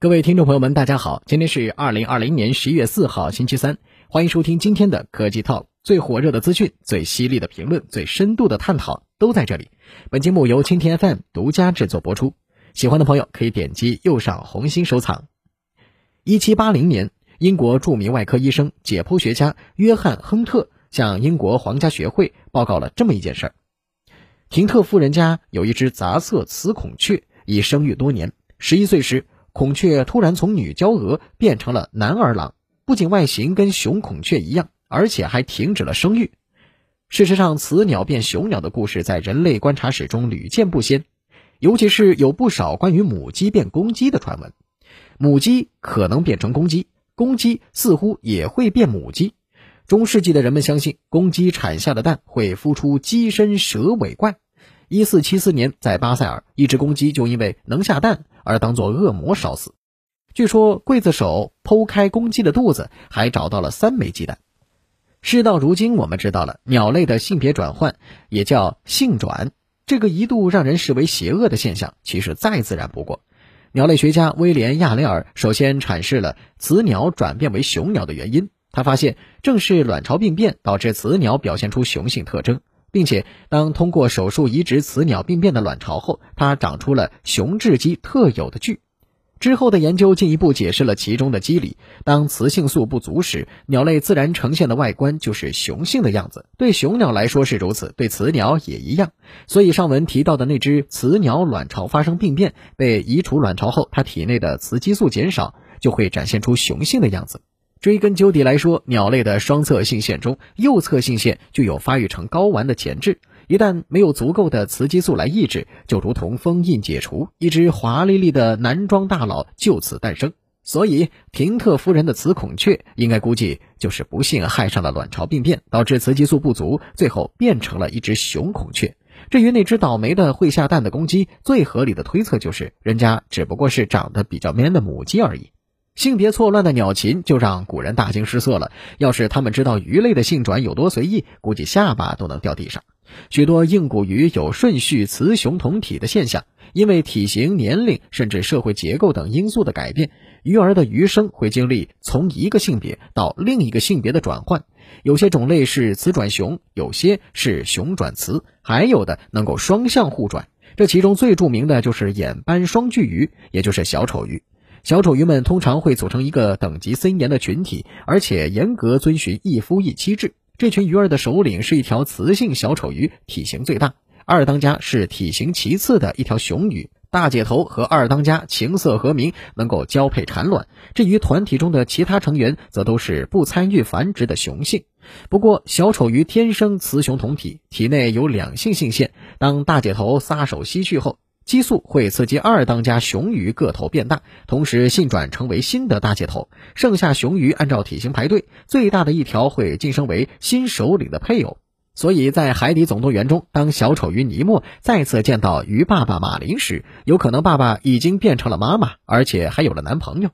各位听众朋友们，大家好，今天是二零二零年十一月四号，星期三，欢迎收听今天的科技 Talk，最火热的资讯、最犀利的评论、最深度的探讨都在这里。本节目由蜻蜓 FM 独家制作播出，喜欢的朋友可以点击右上红心收藏。一七八零年，英国著名外科医生、解剖学家约翰·亨特向英国皇家学会报告了这么一件事儿：廷特夫人家有一只杂色雌孔雀，已生育多年，十一岁时。孔雀突然从女娇娥变成了男儿郎，不仅外形跟雄孔雀一样，而且还停止了生育。事实上，雌鸟变雄鸟的故事在人类观察史中屡见不鲜，尤其是有不少关于母鸡变公鸡的传闻。母鸡可能变成公鸡，公鸡似乎也会变母鸡。中世纪的人们相信，公鸡产下的蛋会孵出鸡身蛇尾怪。一四七四年，在巴塞尔，一只公鸡就因为能下蛋而当作恶魔烧死。据说刽子手剖开公鸡的肚子，还找到了三枚鸡蛋。事到如今，我们知道了鸟类的性别转换也叫性转，这个一度让人视为邪恶的现象，其实再自然不过。鸟类学家威廉亚雷尔首先阐释了雌鸟转变为雄鸟的原因。他发现，正是卵巢病变导致雌鸟表现出雄性特征。并且，当通过手术移植雌鸟病变的卵巢后，它长出了雄雉鸡特有的距。之后的研究进一步解释了其中的机理：当雌性素不足时，鸟类自然呈现的外观就是雄性的样子。对雄鸟来说是如此，对雌鸟也一样。所以上文提到的那只雌鸟卵巢发生病变，被移除卵巢后，它体内的雌激素减少，就会展现出雄性的样子。追根究底来说，鸟类的双侧性腺中，右侧性腺具有发育成睾丸的潜质。一旦没有足够的雌激素来抑制，就如同封印解除，一只华丽丽的男装大佬就此诞生。所以，廷特夫人的雌孔雀应该估计就是不幸害上了卵巢病变，导致雌激素不足，最后变成了一只雄孔雀。至于那只倒霉的会下蛋的公鸡，最合理的推测就是，人家只不过是长得比较 man 的母鸡而已。性别错乱的鸟禽就让古人大惊失色了。要是他们知道鱼类的性转有多随意，估计下巴都能掉地上。许多硬骨鱼有顺序雌雄同体的现象，因为体型、年龄甚至社会结构等因素的改变，鱼儿的鱼生会经历从一个性别到另一个性别的转换。有些种类是雌转雄，有些是雄转雌，还有的能够双向互转。这其中最著名的就是眼斑双巨鱼，也就是小丑鱼。小丑鱼们通常会组成一个等级森严的群体，而且严格遵循一夫一妻制。这群鱼儿的首领是一条雌性小丑鱼，体型最大；二当家是体型其次的一条雄鱼。大姐头和二当家情色和鸣，能够交配产卵。至于团体中的其他成员，则都是不参与繁殖的雄性。不过，小丑鱼天生雌雄同体，体内有两性性腺。当大姐头撒手西去后，激素会刺激二当家雄鱼个头变大，同时性转成为新的大姐头。剩下雄鱼按照体型排队，最大的一条会晋升为新首领的配偶。所以在《海底总动员》中，当小丑鱼尼莫再次见到鱼爸爸马林时，有可能爸爸已经变成了妈妈，而且还有了男朋友。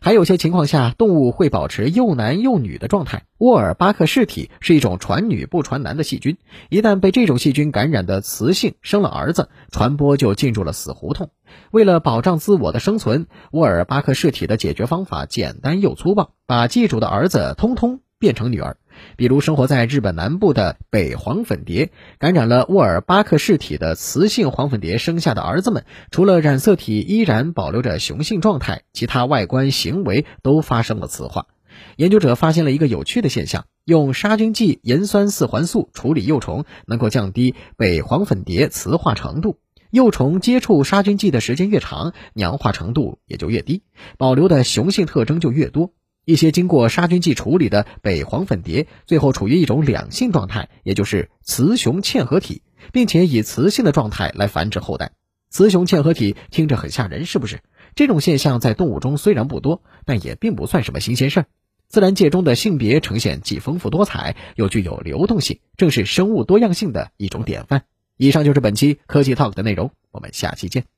还有些情况下，动物会保持又男又女的状态。沃尔巴克氏体是一种传女不传男的细菌，一旦被这种细菌感染的雌性生了儿子，传播就进入了死胡同。为了保障自我的生存，沃尔巴克氏体的解决方法简单又粗暴，把寄主的儿子通通变成女儿。比如生活在日本南部的北黄粉蝶，感染了沃尔巴克氏体的雌性黄粉蝶生下的儿子们，除了染色体依然保留着雄性状态，其他外观行为都发生了雌化。研究者发现了一个有趣的现象：用杀菌剂盐酸四环素处理幼虫，能够降低北黄粉蝶雌化程度。幼虫接触杀菌剂的时间越长，娘化程度也就越低，保留的雄性特征就越多。一些经过杀菌剂处理的北黄粉蝶，最后处于一种两性状态，也就是雌雄嵌合体，并且以雌性的状态来繁殖后代。雌雄嵌合体听着很吓人，是不是？这种现象在动物中虽然不多，但也并不算什么新鲜事儿。自然界中的性别呈现既丰富多彩，又具有流动性，正是生物多样性的一种典范。以上就是本期科技 Talk 的内容，我们下期见。